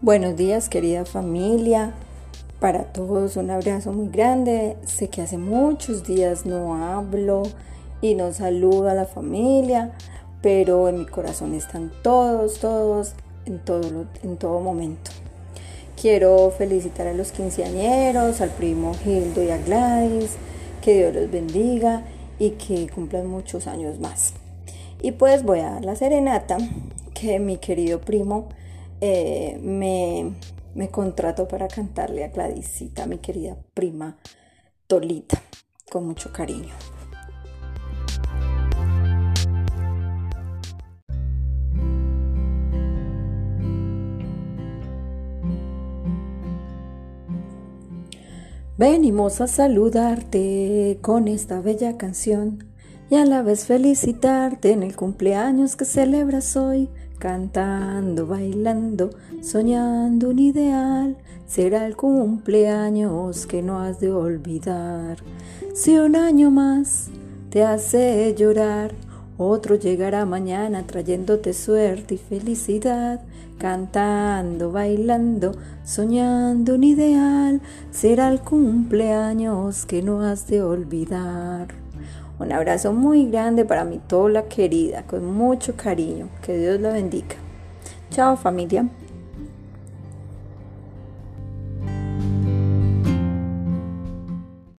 Buenos días querida familia, para todos un abrazo muy grande. Sé que hace muchos días no hablo y no saludo a la familia, pero en mi corazón están todos, todos, en todo, en todo momento. Quiero felicitar a los quinceañeros, al primo Gildo y a Gladys, que Dios los bendiga y que cumplan muchos años más. Y pues voy a dar la serenata que mi querido primo eh, me, me contrató para cantarle a Gladysita, mi querida prima Tolita, con mucho cariño. Venimos a saludarte con esta bella canción y a la vez felicitarte en el cumpleaños que celebras hoy cantando, bailando, soñando un ideal. Será el cumpleaños que no has de olvidar. Si un año más te hace llorar, otro llegará mañana trayéndote suerte y felicidad, cantando, bailando, soñando un ideal. Será el cumpleaños que no has de olvidar. Un abrazo muy grande para mi tola querida, con mucho cariño. Que Dios la bendiga. Chao familia.